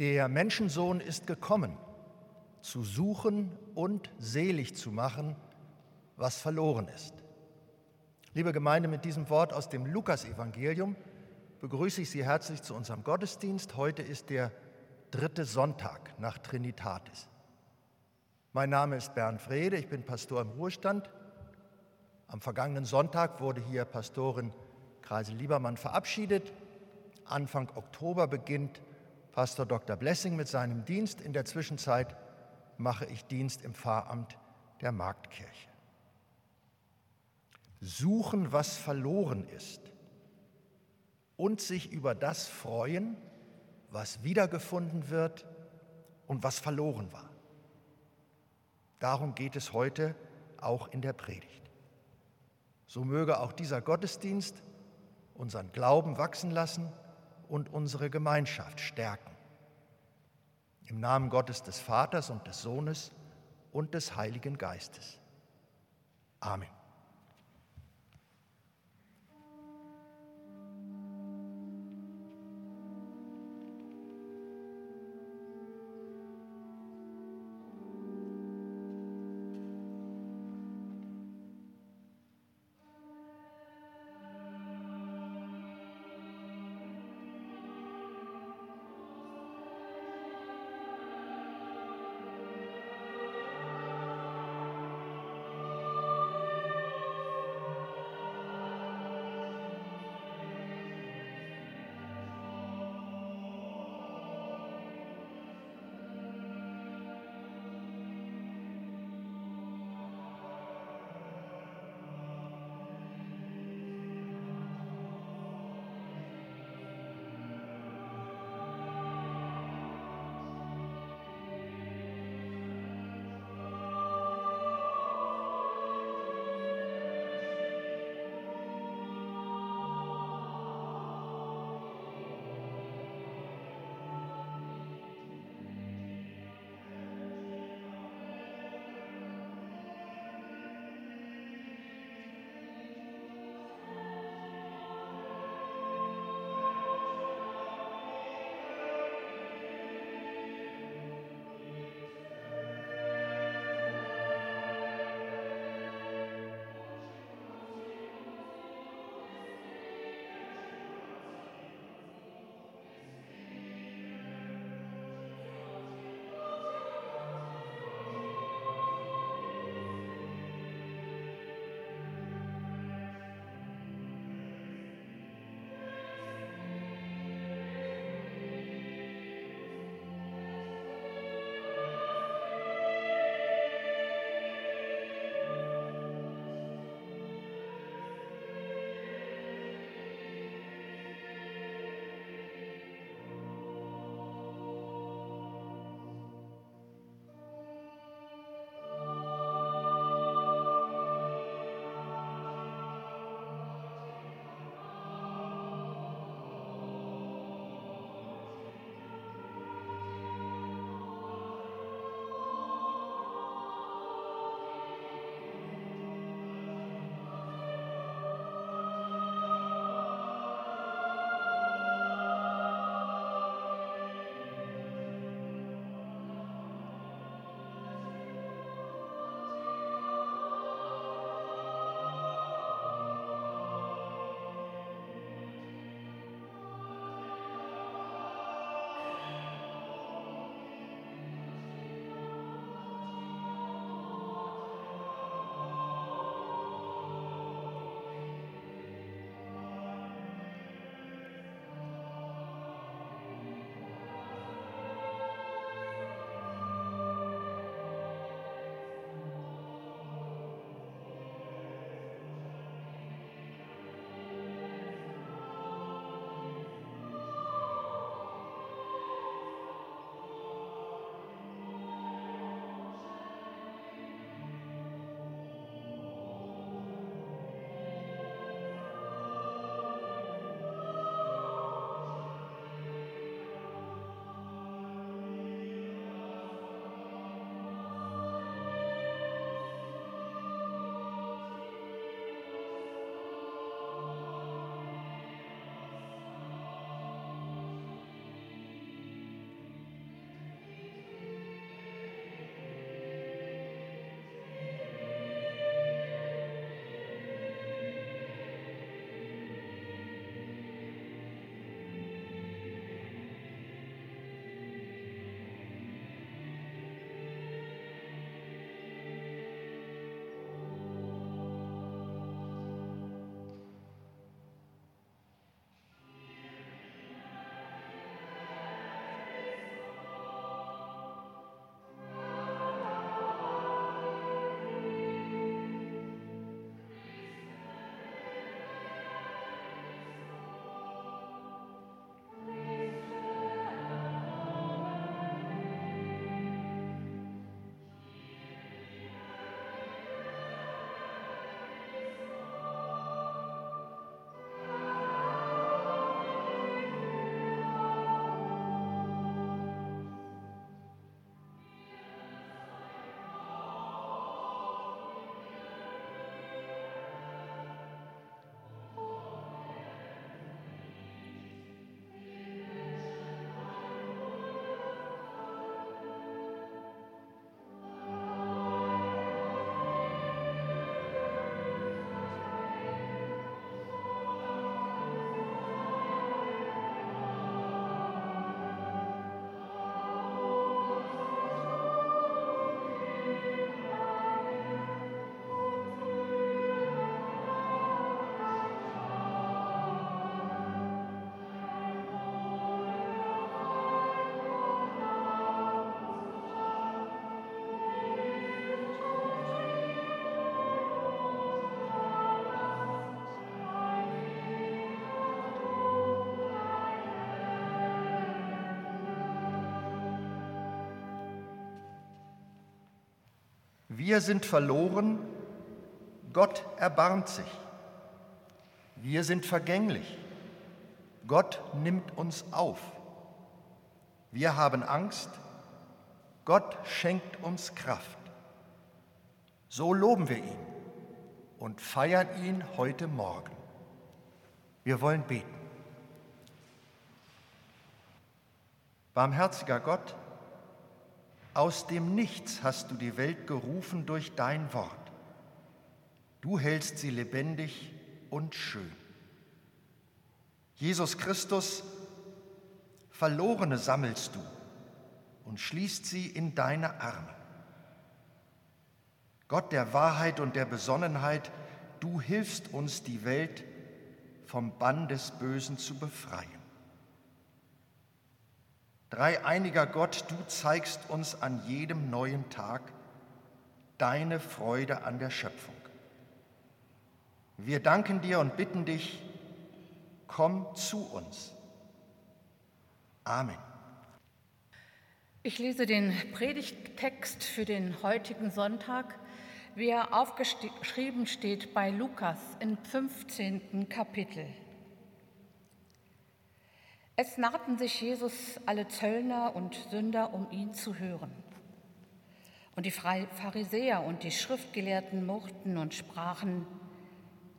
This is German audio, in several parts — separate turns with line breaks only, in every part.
Der Menschensohn ist gekommen, zu suchen und selig zu machen, was verloren ist. Liebe Gemeinde, mit diesem Wort aus dem Lukasevangelium begrüße ich Sie herzlich zu unserem Gottesdienst. Heute ist der dritte Sonntag nach Trinitatis. Mein Name ist Bernd Frede, ich bin Pastor im Ruhestand. Am vergangenen Sonntag wurde hier Pastorin Kreise Liebermann verabschiedet. Anfang Oktober beginnt Pastor Dr. Blessing mit seinem Dienst. In der Zwischenzeit mache ich Dienst im Pfarramt der Marktkirche. Suchen, was verloren ist und sich über das freuen, was wiedergefunden wird und was verloren war. Darum geht es heute auch in der Predigt. So möge auch dieser Gottesdienst unseren Glauben wachsen lassen und unsere Gemeinschaft stärken. Im Namen Gottes des Vaters und des Sohnes und des Heiligen Geistes. Amen. Wir sind verloren, Gott erbarmt sich. Wir sind vergänglich, Gott nimmt uns auf. Wir haben Angst, Gott schenkt uns Kraft. So loben wir ihn und feiern ihn heute Morgen. Wir wollen beten. Barmherziger Gott, aus dem Nichts hast du die Welt gerufen durch dein Wort. Du hältst sie lebendig und schön. Jesus Christus, Verlorene sammelst du und schließt sie in deine Arme. Gott der Wahrheit und der Besonnenheit, du hilfst uns, die Welt vom Bann des Bösen zu befreien. Dreieiniger Gott, du zeigst uns an jedem neuen Tag deine Freude an der Schöpfung. Wir danken dir und bitten dich, komm zu uns. Amen.
Ich lese den Predigttext für den heutigen Sonntag, wie er aufgeschrieben steht bei Lukas im 15. Kapitel. Es nahten sich Jesus alle Zöllner und Sünder, um ihn zu hören. Und die Pharisäer und die Schriftgelehrten murrten und sprachen,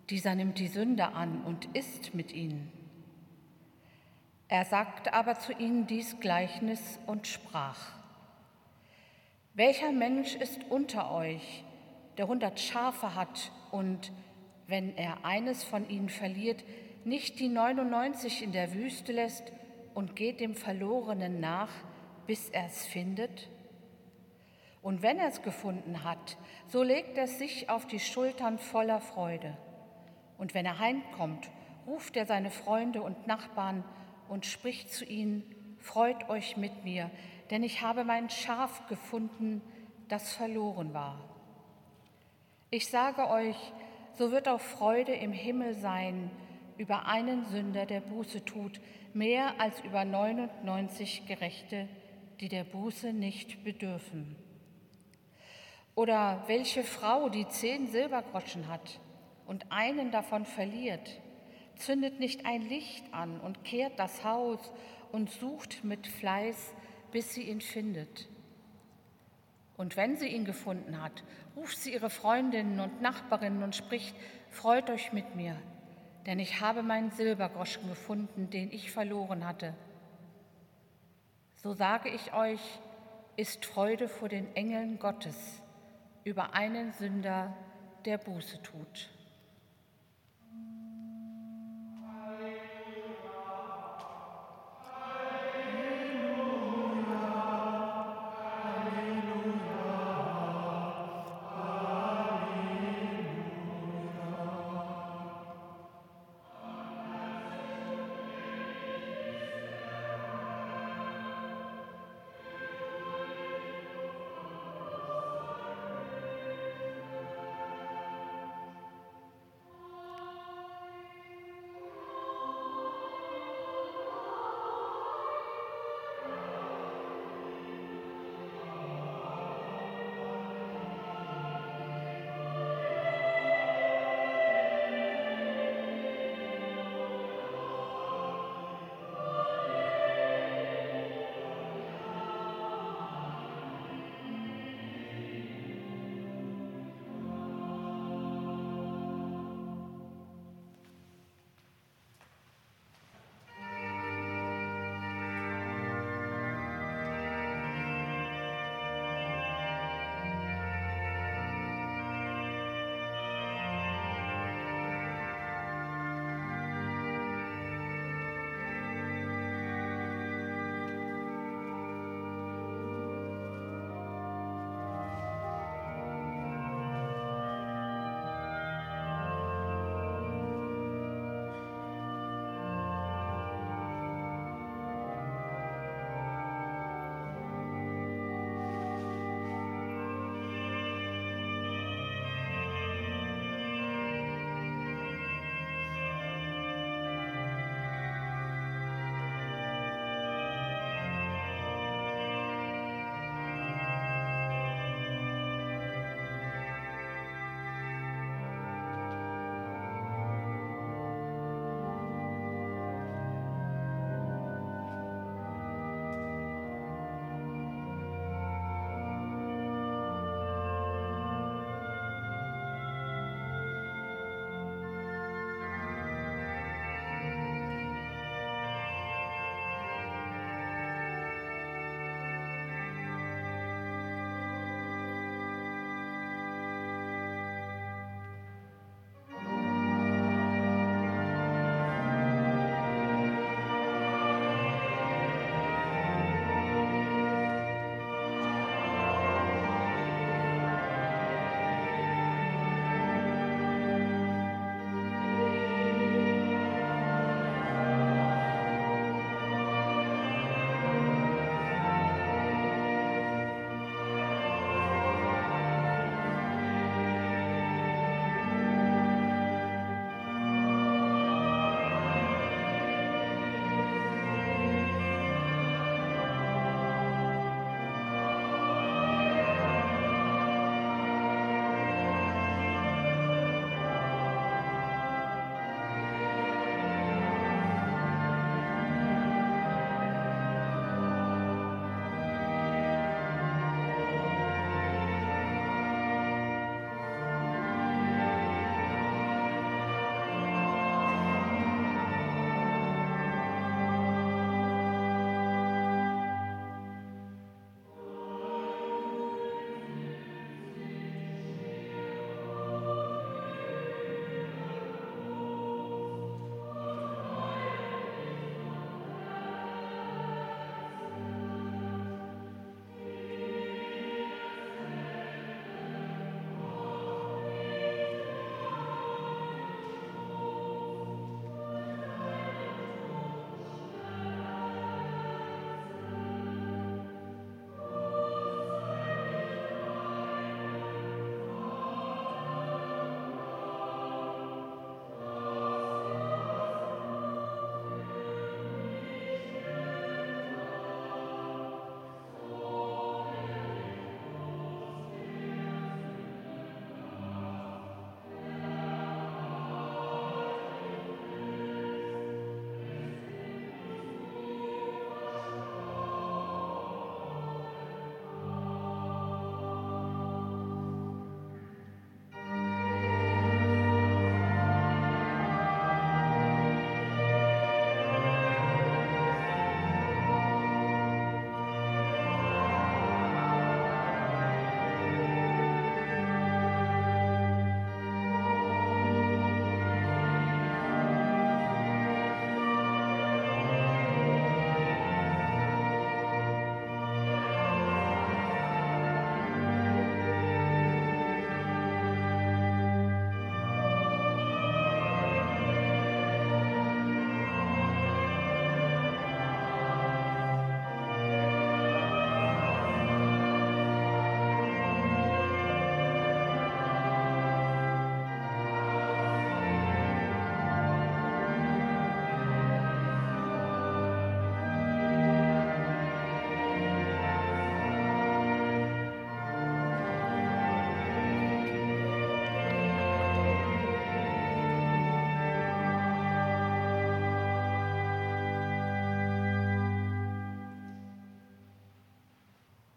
dieser nimmt die Sünder an und isst mit ihnen. Er sagte aber zu ihnen dies Gleichnis und sprach, welcher Mensch ist unter euch, der hundert Schafe hat und, wenn er eines von ihnen verliert, nicht die 99 in der Wüste lässt und geht dem Verlorenen nach, bis er es findet? Und wenn er es gefunden hat, so legt er sich auf die Schultern voller Freude. Und wenn er heimkommt, ruft er seine Freunde und Nachbarn und spricht zu ihnen, Freut euch mit mir, denn ich habe mein Schaf gefunden, das verloren war. Ich sage euch, so wird auch Freude im Himmel sein über einen Sünder, der Buße tut, mehr als über 99 Gerechte, die der Buße nicht bedürfen. Oder welche Frau, die zehn Silbergroschen hat und einen davon verliert, zündet nicht ein Licht an und kehrt das Haus und sucht mit Fleiß, bis sie ihn findet. Und wenn sie ihn gefunden hat, ruft sie ihre Freundinnen und Nachbarinnen und spricht, Freut euch mit mir, denn ich habe meinen Silbergroschen gefunden, den ich verloren hatte. So sage ich euch, ist Freude vor den Engeln Gottes über einen Sünder, der Buße tut.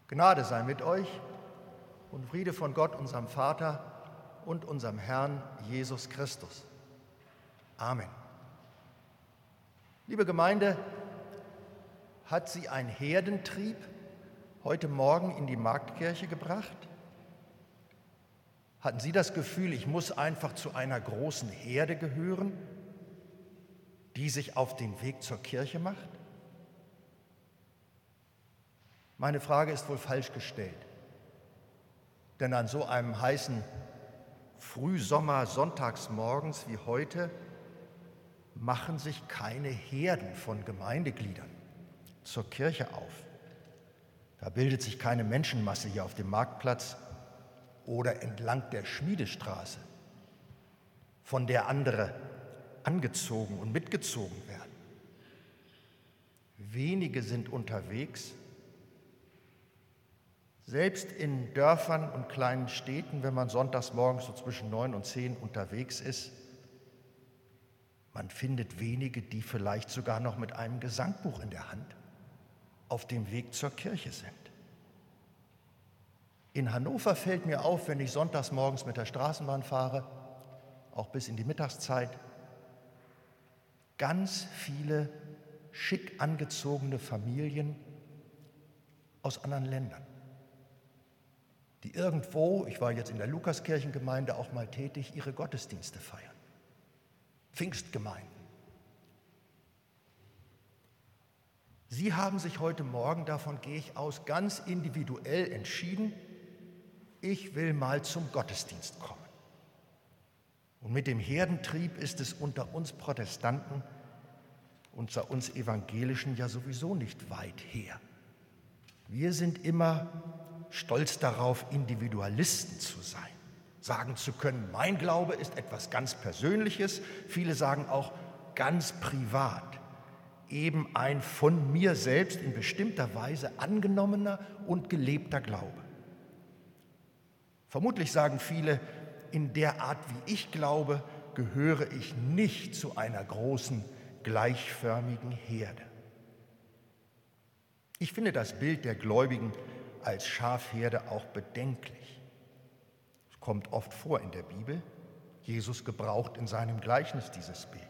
Gnade sei mit euch und Friede von Gott, unserem Vater und unserem Herrn Jesus Christus. Amen. Liebe Gemeinde, hat sie ein Herdentrieb heute Morgen in die Marktkirche gebracht? Hatten Sie das Gefühl, ich muss einfach zu einer großen Herde gehören, die sich auf den Weg zur Kirche macht? Meine Frage ist wohl falsch gestellt. Denn an so einem heißen Frühsommer Sonntagsmorgens wie heute machen sich keine Herden von Gemeindegliedern zur Kirche auf. Da bildet sich keine Menschenmasse hier auf dem Marktplatz oder entlang der Schmiedestraße, von der andere angezogen und mitgezogen werden. Wenige sind unterwegs selbst in Dörfern und kleinen Städten, wenn man sonntags morgens so zwischen neun und zehn unterwegs ist, man findet wenige, die vielleicht sogar noch mit einem Gesangbuch in der Hand auf dem Weg zur Kirche sind. In Hannover fällt mir auf, wenn ich sonntags morgens mit der Straßenbahn fahre, auch bis in die Mittagszeit, ganz viele schick angezogene Familien aus anderen Ländern die irgendwo, ich war jetzt in der Lukaskirchengemeinde auch mal tätig, ihre Gottesdienste feiern. Pfingstgemeinden. Sie haben sich heute Morgen, davon gehe ich aus, ganz individuell entschieden, ich will mal zum Gottesdienst kommen. Und mit dem Herdentrieb ist es unter uns Protestanten, unter uns Evangelischen ja sowieso nicht weit her. Wir sind immer stolz darauf, Individualisten zu sein, sagen zu können, mein Glaube ist etwas ganz Persönliches, viele sagen auch ganz privat, eben ein von mir selbst in bestimmter Weise angenommener und gelebter Glaube. Vermutlich sagen viele, in der Art, wie ich glaube, gehöre ich nicht zu einer großen, gleichförmigen Herde. Ich finde das Bild der Gläubigen als Schafherde auch bedenklich. Es kommt oft vor in der Bibel. Jesus gebraucht in seinem Gleichnis dieses Bild.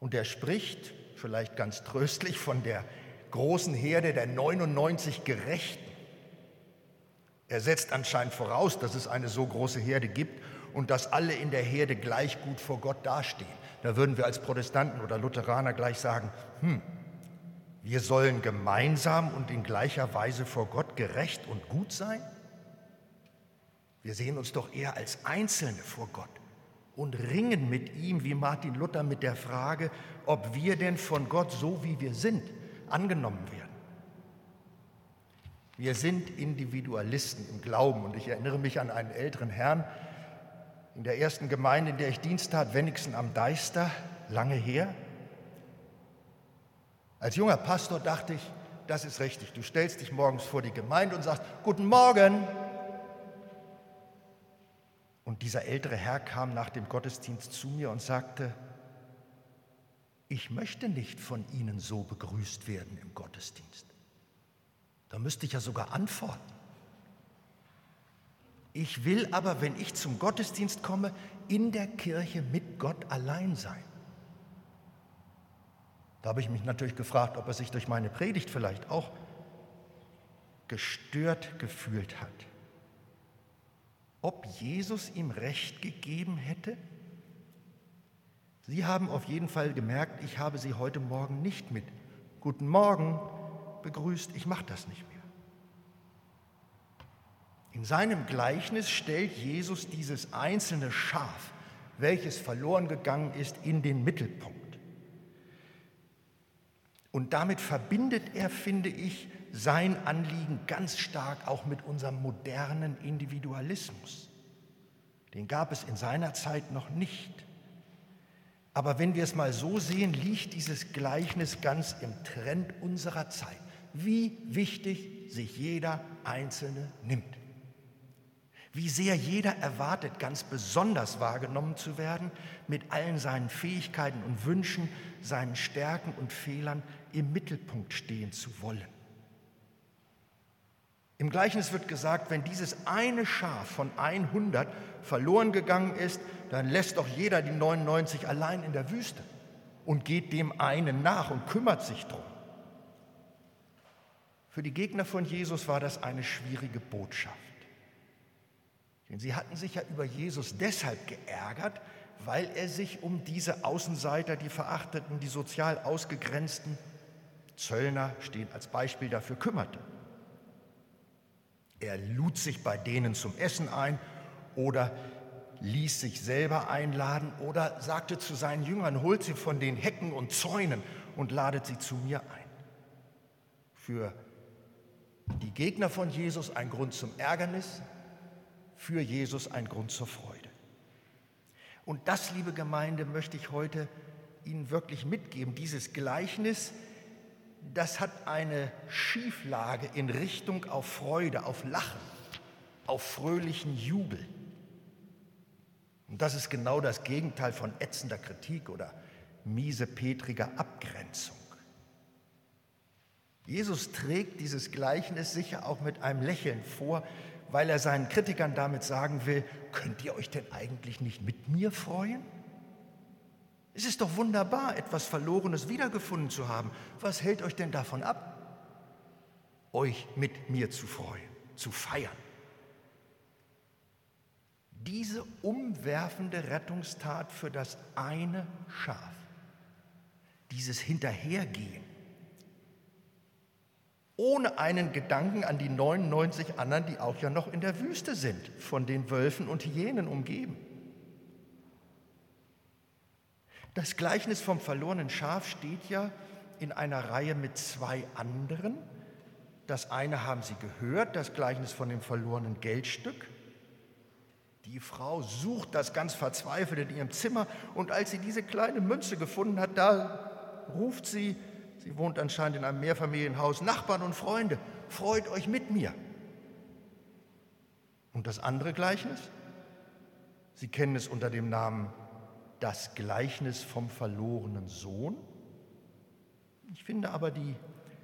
Und er spricht, vielleicht ganz tröstlich, von der großen Herde der 99 Gerechten. Er setzt anscheinend voraus, dass es eine so große Herde gibt und dass alle in der Herde gleich gut vor Gott dastehen. Da würden wir als Protestanten oder Lutheraner gleich sagen, hm, wir sollen gemeinsam und in gleicher Weise vor Gott gerecht und gut sein? Wir sehen uns doch eher als Einzelne vor Gott und ringen mit ihm, wie Martin Luther, mit der Frage, ob wir denn von Gott so wie wir sind angenommen werden. Wir sind Individualisten im Glauben und ich erinnere mich an einen älteren Herrn in der ersten Gemeinde, in der ich Dienst tat, Wenigsen am Deister, lange her. Als junger Pastor dachte ich, das ist richtig. Du stellst dich morgens vor die Gemeinde und sagst, guten Morgen. Und dieser ältere Herr kam nach dem Gottesdienst zu mir und sagte, ich möchte nicht von Ihnen so begrüßt werden im Gottesdienst. Da müsste ich ja sogar antworten. Ich will aber, wenn ich zum Gottesdienst komme, in der Kirche mit Gott allein sein. Habe ich mich natürlich gefragt, ob er sich durch meine Predigt vielleicht auch gestört gefühlt hat. Ob Jesus ihm Recht gegeben hätte? Sie haben auf jeden Fall gemerkt, ich habe Sie heute Morgen nicht mit Guten Morgen begrüßt, ich mache das nicht mehr. In seinem Gleichnis stellt Jesus dieses einzelne Schaf, welches verloren gegangen ist, in den Mittelpunkt. Und damit verbindet er, finde ich, sein Anliegen ganz stark auch mit unserem modernen Individualismus. Den gab es in seiner Zeit noch nicht. Aber wenn wir es mal so sehen, liegt dieses Gleichnis ganz im Trend unserer Zeit. Wie wichtig sich jeder Einzelne nimmt. Wie sehr jeder erwartet, ganz besonders wahrgenommen zu werden, mit allen seinen Fähigkeiten und Wünschen, seinen Stärken und Fehlern im Mittelpunkt stehen zu wollen. Im Gleichnis wird gesagt, wenn dieses eine Schaf von 100 verloren gegangen ist, dann lässt doch jeder die 99 allein in der Wüste und geht dem einen nach und kümmert sich drum. Für die Gegner von Jesus war das eine schwierige Botschaft. Denn sie hatten sich ja über Jesus deshalb geärgert, weil er sich um diese Außenseiter, die Verachteten, die sozial Ausgegrenzten, Zöllner stehen als Beispiel dafür, kümmerte. Er lud sich bei denen zum Essen ein oder ließ sich selber einladen oder sagte zu seinen Jüngern, holt sie von den Hecken und Zäunen und ladet sie zu mir ein. Für die Gegner von Jesus ein Grund zum Ärgernis, für Jesus ein Grund zur Freude. Und das, liebe Gemeinde, möchte ich heute Ihnen wirklich mitgeben. Dieses Gleichnis, das hat eine Schieflage in Richtung auf Freude, auf Lachen, auf fröhlichen Jubel. Und das ist genau das Gegenteil von ätzender Kritik oder miesepetriger Abgrenzung. Jesus trägt dieses Gleichnis sicher auch mit einem Lächeln vor, weil er seinen Kritikern damit sagen will, könnt ihr euch denn eigentlich nicht mit mir freuen? Es ist doch wunderbar, etwas Verlorenes wiedergefunden zu haben. Was hält euch denn davon ab, euch mit mir zu freuen, zu feiern? Diese umwerfende Rettungstat für das eine Schaf, dieses Hinterhergehen, ohne einen Gedanken an die 99 anderen, die auch ja noch in der Wüste sind, von den Wölfen und Hyänen umgeben. Das Gleichnis vom verlorenen Schaf steht ja in einer Reihe mit zwei anderen. Das eine haben Sie gehört, das Gleichnis von dem verlorenen Geldstück. Die Frau sucht das ganz verzweifelt in ihrem Zimmer und als sie diese kleine Münze gefunden hat, da ruft sie, sie wohnt anscheinend in einem Mehrfamilienhaus, Nachbarn und Freunde, freut euch mit mir. Und das andere Gleichnis? Sie kennen es unter dem Namen das Gleichnis vom verlorenen Sohn. Ich finde aber die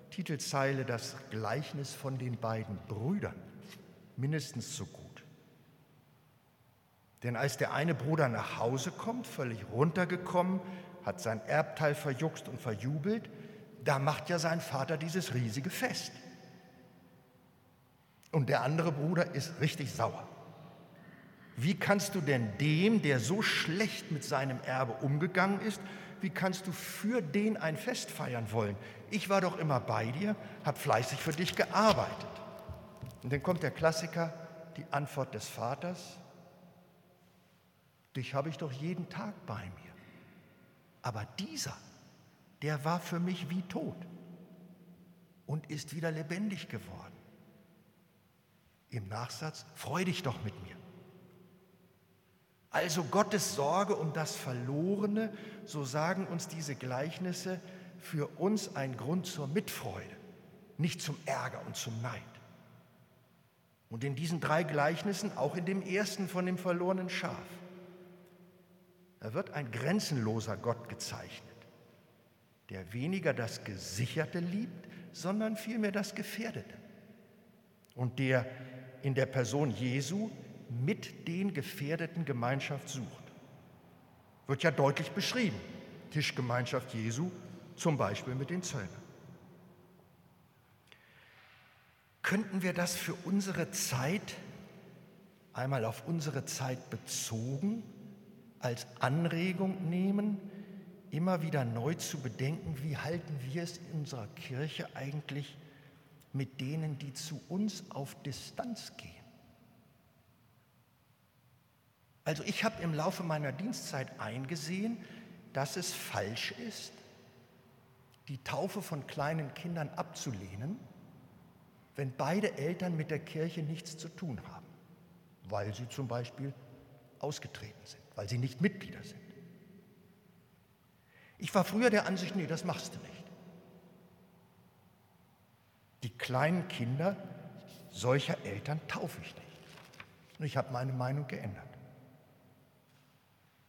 Titelzeile das Gleichnis von den beiden Brüdern mindestens so gut. Denn als der eine Bruder nach Hause kommt, völlig runtergekommen, hat sein Erbteil verjuckst und verjubelt, da macht ja sein Vater dieses riesige Fest. Und der andere Bruder ist richtig sauer. Wie kannst du denn dem, der so schlecht mit seinem Erbe umgegangen ist, wie kannst du für den ein Fest feiern wollen? Ich war doch immer bei dir, habe fleißig für dich gearbeitet. Und dann kommt der Klassiker, die Antwort des Vaters. Dich habe ich doch jeden Tag bei mir. Aber dieser, der war für mich wie tot und ist wieder lebendig geworden. Im Nachsatz, freu dich doch mit mir. Also Gottes Sorge um das Verlorene, so sagen uns diese Gleichnisse, für uns ein Grund zur Mitfreude, nicht zum Ärger und zum Neid. Und in diesen drei Gleichnissen, auch in dem ersten von dem verlorenen Schaf, da wird ein grenzenloser Gott gezeichnet, der weniger das Gesicherte liebt, sondern vielmehr das Gefährdete. Und der in der Person Jesu mit den Gefährdeten Gemeinschaft sucht. Wird ja deutlich beschrieben. Tischgemeinschaft Jesu, zum Beispiel mit den Zöllnern. Könnten wir das für unsere Zeit, einmal auf unsere Zeit bezogen, als Anregung nehmen, immer wieder neu zu bedenken, wie halten wir es in unserer Kirche eigentlich mit denen, die zu uns auf Distanz gehen? Also ich habe im Laufe meiner Dienstzeit eingesehen, dass es falsch ist, die Taufe von kleinen Kindern abzulehnen, wenn beide Eltern mit der Kirche nichts zu tun haben, weil sie zum Beispiel ausgetreten sind, weil sie nicht Mitglieder sind. Ich war früher der Ansicht, nee, das machst du nicht. Die kleinen Kinder solcher Eltern taufe ich nicht. Und ich habe meine Meinung geändert.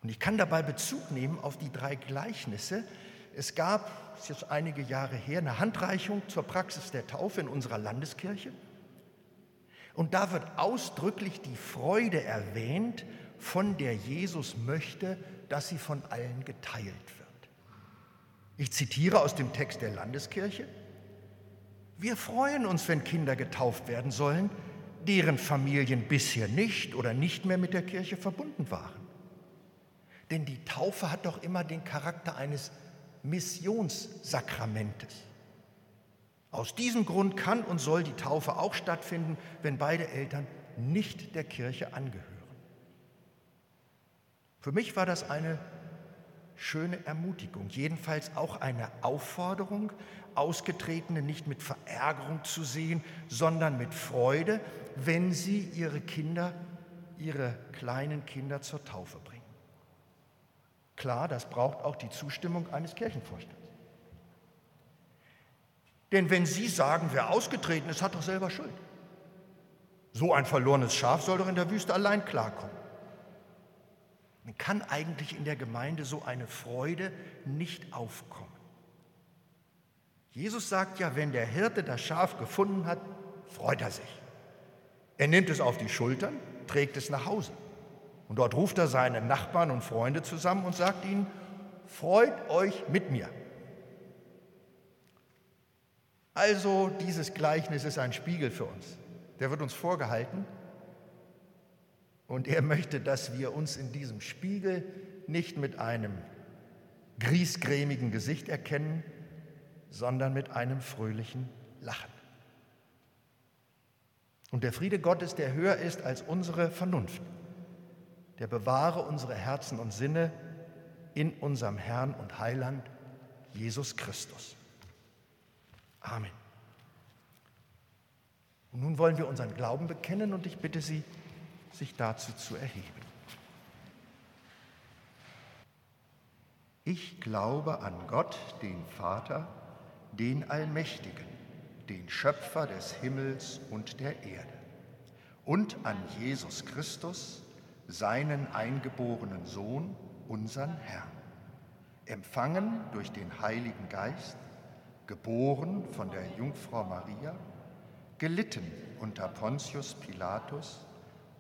Und ich kann dabei Bezug nehmen auf die drei Gleichnisse. Es gab, das ist jetzt einige Jahre her, eine Handreichung zur Praxis der Taufe in unserer Landeskirche. Und da wird ausdrücklich die Freude erwähnt, von der Jesus möchte, dass sie von allen geteilt wird. Ich zitiere aus dem Text der Landeskirche. Wir freuen uns, wenn Kinder getauft werden sollen, deren Familien bisher nicht oder nicht mehr mit der Kirche verbunden waren. Denn die Taufe hat doch immer den Charakter eines Missionssakramentes. Aus diesem Grund kann und soll die Taufe auch stattfinden, wenn beide Eltern nicht der Kirche angehören. Für mich war das eine schöne Ermutigung, jedenfalls auch eine Aufforderung, Ausgetretene nicht mit Verärgerung zu sehen, sondern mit Freude, wenn sie ihre Kinder, ihre kleinen Kinder zur Taufe bringen. Klar, das braucht auch die Zustimmung eines Kirchenvorstands. Denn wenn Sie sagen, wer ausgetreten ist, hat doch selber Schuld. So ein verlorenes Schaf soll doch in der Wüste allein klarkommen. Man kann eigentlich in der Gemeinde so eine Freude nicht aufkommen. Jesus sagt ja, wenn der Hirte das Schaf gefunden hat, freut er sich. Er nimmt es auf die Schultern, trägt es nach Hause. Und dort ruft er seine Nachbarn und Freunde zusammen und sagt ihnen, freut euch mit mir. Also dieses Gleichnis ist ein Spiegel für uns. Der wird uns vorgehalten und er möchte, dass wir uns in diesem Spiegel nicht mit einem griesgrämigen Gesicht erkennen, sondern mit einem fröhlichen Lachen. Und der Friede Gottes, der höher ist als unsere Vernunft, der bewahre unsere Herzen und Sinne in unserem Herrn und Heiland Jesus Christus. Amen. Und nun wollen wir unseren Glauben bekennen und ich bitte Sie, sich dazu zu erheben. Ich glaube an Gott, den Vater, den Allmächtigen, den Schöpfer des Himmels und der Erde, und an Jesus Christus, seinen eingeborenen Sohn, unseren Herrn, empfangen durch den Heiligen Geist, geboren von der Jungfrau Maria, gelitten unter Pontius Pilatus,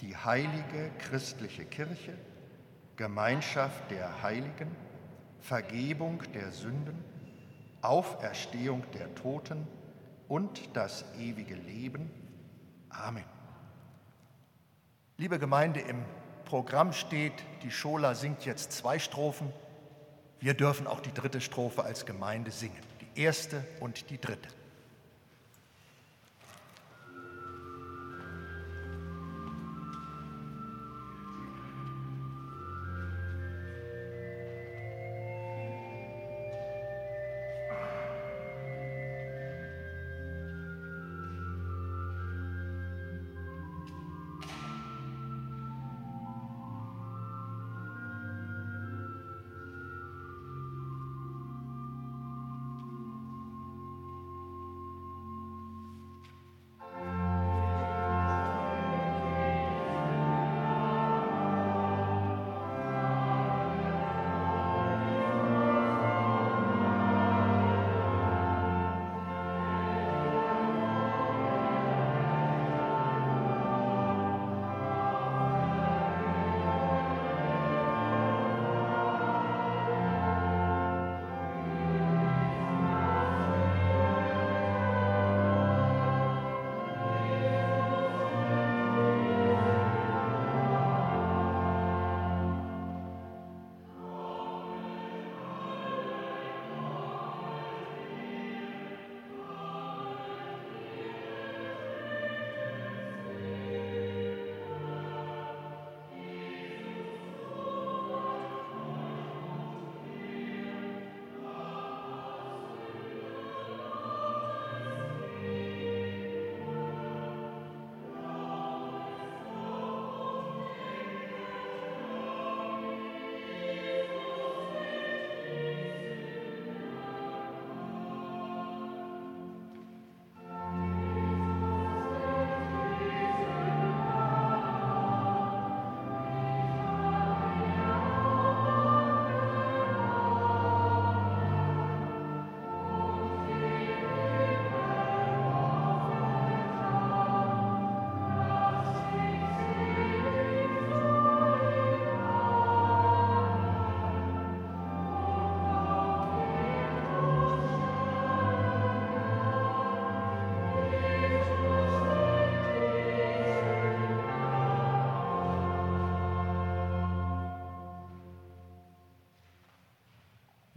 die heilige christliche Kirche, Gemeinschaft der Heiligen, Vergebung der Sünden, Auferstehung der Toten und das ewige Leben. Amen. Liebe Gemeinde, im Programm steht, die Schola singt jetzt zwei Strophen. Wir dürfen auch die dritte Strophe als Gemeinde singen, die erste und die dritte.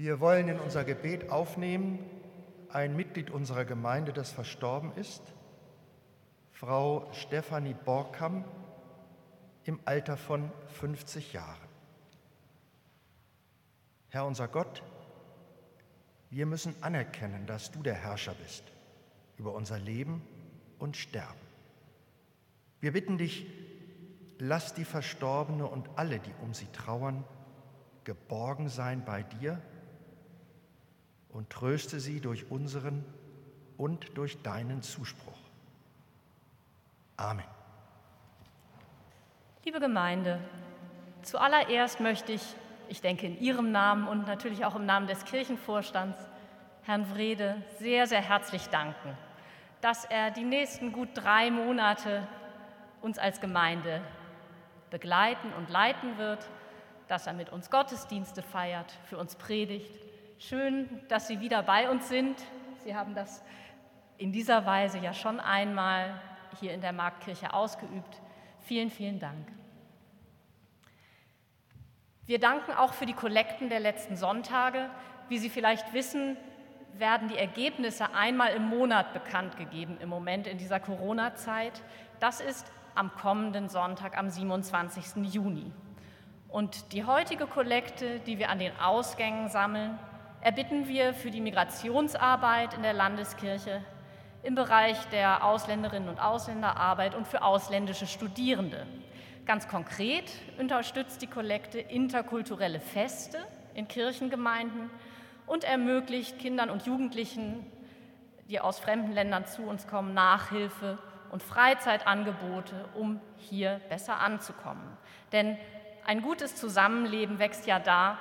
Wir wollen in unser Gebet aufnehmen ein Mitglied unserer Gemeinde, das verstorben ist, Frau Stefanie Borkham im Alter von 50 Jahren. Herr unser Gott, wir müssen anerkennen, dass du der Herrscher bist über unser Leben und Sterben. Wir bitten dich, lass die Verstorbene und alle, die um sie trauern, geborgen sein bei dir und tröste sie durch unseren und durch deinen Zuspruch. Amen.
Liebe Gemeinde, zuallererst möchte ich, ich denke in Ihrem Namen und natürlich auch im Namen des Kirchenvorstands, Herrn Wrede sehr, sehr herzlich danken, dass er die nächsten gut drei Monate uns als Gemeinde begleiten und leiten wird, dass er mit uns Gottesdienste feiert, für uns predigt Schön, dass Sie wieder bei uns sind. Sie haben das in dieser Weise ja schon einmal hier in der Marktkirche ausgeübt. Vielen, vielen Dank. Wir danken auch für die Kollekten der letzten Sonntage. Wie Sie vielleicht wissen, werden die Ergebnisse einmal im Monat bekannt gegeben im Moment in dieser Corona-Zeit. Das ist am kommenden Sonntag, am 27. Juni. Und die heutige Kollekte, die wir an den Ausgängen sammeln, erbitten wir für die Migrationsarbeit in der Landeskirche im Bereich der Ausländerinnen und Ausländerarbeit und für ausländische Studierende. Ganz konkret unterstützt die Kollekte interkulturelle Feste in Kirchengemeinden und ermöglicht Kindern und Jugendlichen, die aus fremden Ländern zu uns kommen, Nachhilfe und Freizeitangebote, um hier besser anzukommen. Denn ein gutes Zusammenleben wächst ja da,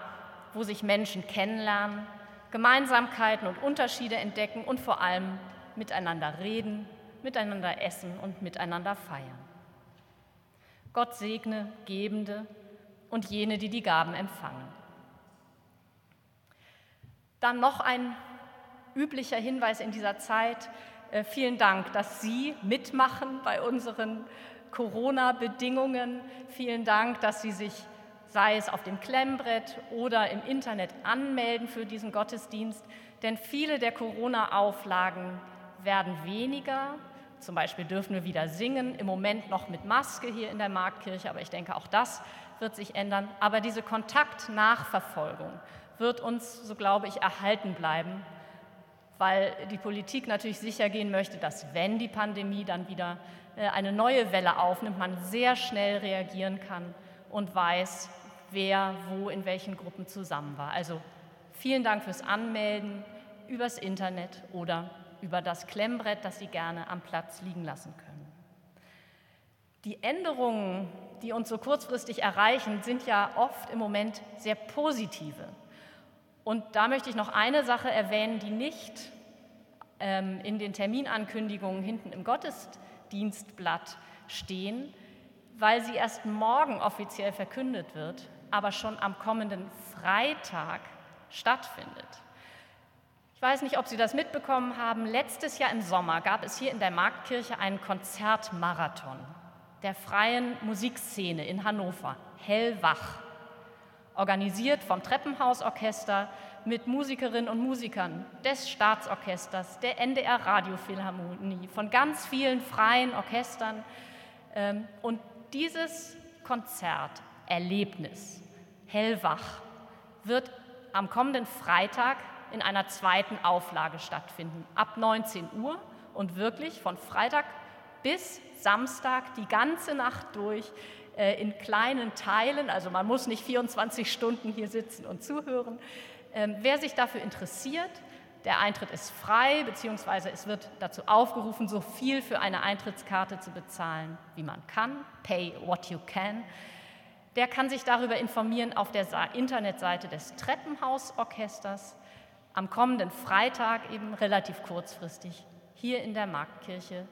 wo sich Menschen kennenlernen, Gemeinsamkeiten und Unterschiede entdecken und vor allem miteinander reden, miteinander essen und miteinander feiern. Gott segne Gebende und jene, die die Gaben empfangen. Dann noch ein üblicher Hinweis in dieser Zeit. Äh, vielen Dank, dass Sie mitmachen bei unseren Corona-Bedingungen. Vielen Dank, dass Sie sich sei es auf dem Klemmbrett oder im Internet anmelden für diesen Gottesdienst, denn viele der Corona-Auflagen werden weniger. Zum Beispiel dürfen wir wieder singen, im Moment noch mit Maske hier in der Marktkirche, aber ich denke, auch das wird sich ändern. Aber diese Kontaktnachverfolgung wird uns, so glaube ich, erhalten bleiben, weil die Politik natürlich sicher gehen möchte, dass wenn die Pandemie dann wieder äh, eine neue Welle aufnimmt, man sehr schnell reagieren kann und weiß, wer wo in welchen Gruppen zusammen war. Also vielen Dank fürs Anmelden übers Internet oder über das Klemmbrett, das Sie gerne am Platz liegen lassen können. Die Änderungen, die uns so kurzfristig erreichen, sind ja oft im Moment sehr positive. Und da möchte ich noch eine Sache erwähnen, die nicht ähm, in den Terminankündigungen hinten im Gottesdienstblatt stehen, weil sie erst morgen offiziell verkündet wird, aber schon am kommenden Freitag stattfindet. Ich weiß nicht, ob Sie das mitbekommen haben. Letztes Jahr im Sommer gab es hier in der Marktkirche einen Konzertmarathon der freien Musikszene in Hannover, Hellwach, organisiert vom Treppenhausorchester mit Musikerinnen und Musikern des Staatsorchesters, der NDR Radiophilharmonie, von ganz vielen freien Orchestern. Ähm, und dieses Konzerterlebnis, Hellwach, wird am kommenden Freitag in einer zweiten Auflage stattfinden, ab 19 Uhr und wirklich von Freitag bis Samstag die ganze Nacht durch äh, in kleinen Teilen. Also man muss nicht 24 Stunden hier sitzen und zuhören. Ähm, wer sich dafür interessiert, der Eintritt ist frei, beziehungsweise es wird dazu aufgerufen, so viel für eine Eintrittskarte zu bezahlen, wie man kann. Pay what you can. Der kann sich darüber informieren auf der Internetseite des Treppenhausorchesters am kommenden Freitag eben relativ kurzfristig hier in der Marktkirche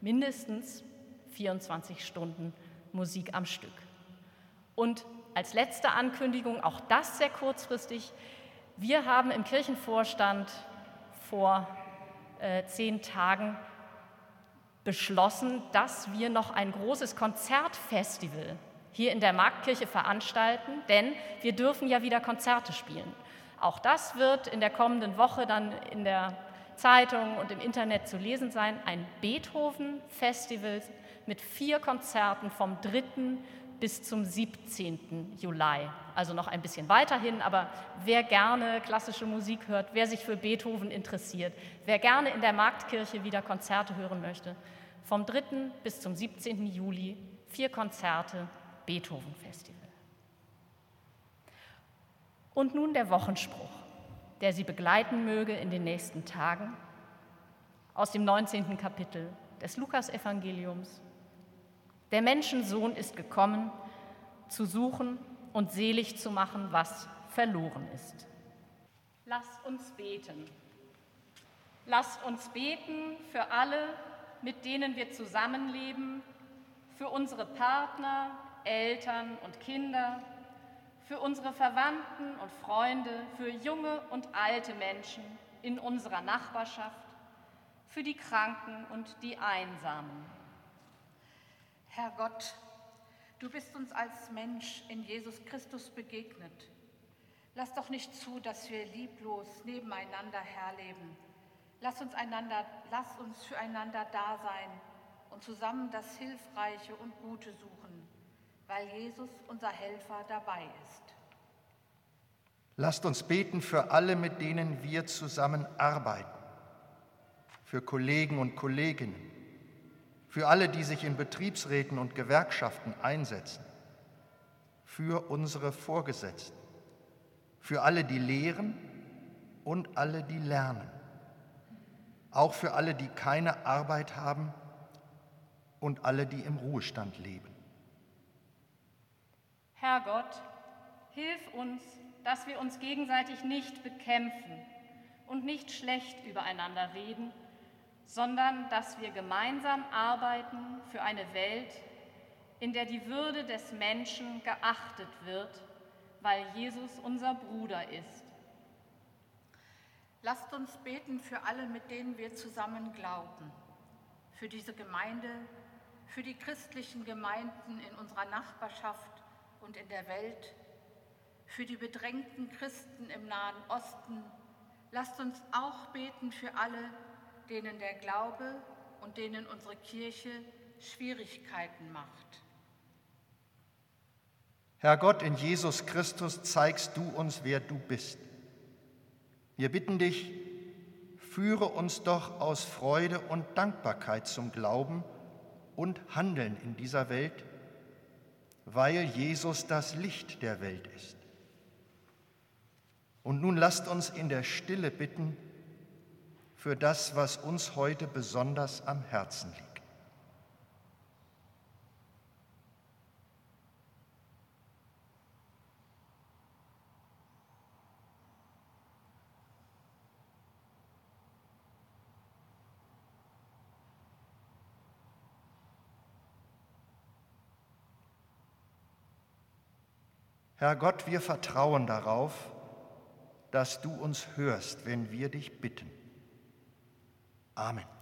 mindestens 24 Stunden Musik am Stück. Und als letzte Ankündigung, auch das sehr kurzfristig, wir haben im Kirchenvorstand vor äh, zehn Tagen beschlossen, dass wir noch ein großes Konzertfestival hier in der Marktkirche veranstalten, denn wir dürfen ja wieder Konzerte spielen. Auch das wird in der kommenden Woche dann in der Zeitung und im Internet zu lesen sein. Ein Beethoven-Festival mit vier Konzerten vom 3. bis zum 17. Juli. Also noch ein bisschen weiterhin, aber wer gerne klassische Musik hört, wer sich für Beethoven interessiert, wer gerne in der Marktkirche wieder Konzerte hören möchte, vom 3. bis zum 17. Juli vier Konzerte Beethoven Festival. Und nun der Wochenspruch, der Sie begleiten möge in den nächsten Tagen aus dem 19. Kapitel des Lukasevangeliums. Der Menschensohn ist gekommen, zu suchen und selig zu machen, was verloren ist. Lasst uns beten. Lasst uns beten für alle, mit denen wir zusammenleben, für unsere Partner, Eltern und Kinder, für unsere Verwandten und Freunde, für junge und alte Menschen in unserer Nachbarschaft, für die Kranken und die Einsamen.
Herr Gott, du bist uns als Mensch in Jesus Christus begegnet. Lass doch nicht zu, dass wir lieblos nebeneinander herleben. Lass uns, einander, lass uns füreinander da sein und zusammen das Hilfreiche und Gute suchen weil Jesus, unser Helfer, dabei ist.
Lasst uns beten für alle, mit denen wir zusammen arbeiten, für Kollegen und Kolleginnen, für alle, die sich in Betriebsräten und Gewerkschaften einsetzen, für unsere Vorgesetzten, für alle, die lehren und alle, die lernen, auch für alle, die keine Arbeit haben und alle, die im Ruhestand leben.
Herr Gott, hilf uns, dass wir uns gegenseitig nicht bekämpfen und nicht schlecht übereinander reden, sondern dass wir gemeinsam arbeiten für eine Welt, in der die Würde des Menschen geachtet wird, weil Jesus unser Bruder ist.
Lasst uns beten für alle, mit denen wir zusammen glauben, für diese Gemeinde, für die christlichen Gemeinden in unserer Nachbarschaft und in der Welt, für die bedrängten Christen im Nahen Osten. Lasst uns auch beten für alle, denen der Glaube und denen unsere Kirche Schwierigkeiten macht.
Herr Gott, in Jesus Christus zeigst du uns, wer du bist. Wir bitten dich, führe uns doch aus Freude und Dankbarkeit zum Glauben und Handeln in dieser Welt weil Jesus das Licht der Welt ist. Und nun lasst uns in der Stille bitten für das, was uns heute besonders am Herzen liegt. Herr Gott, wir vertrauen darauf, dass du uns hörst, wenn wir dich bitten. Amen.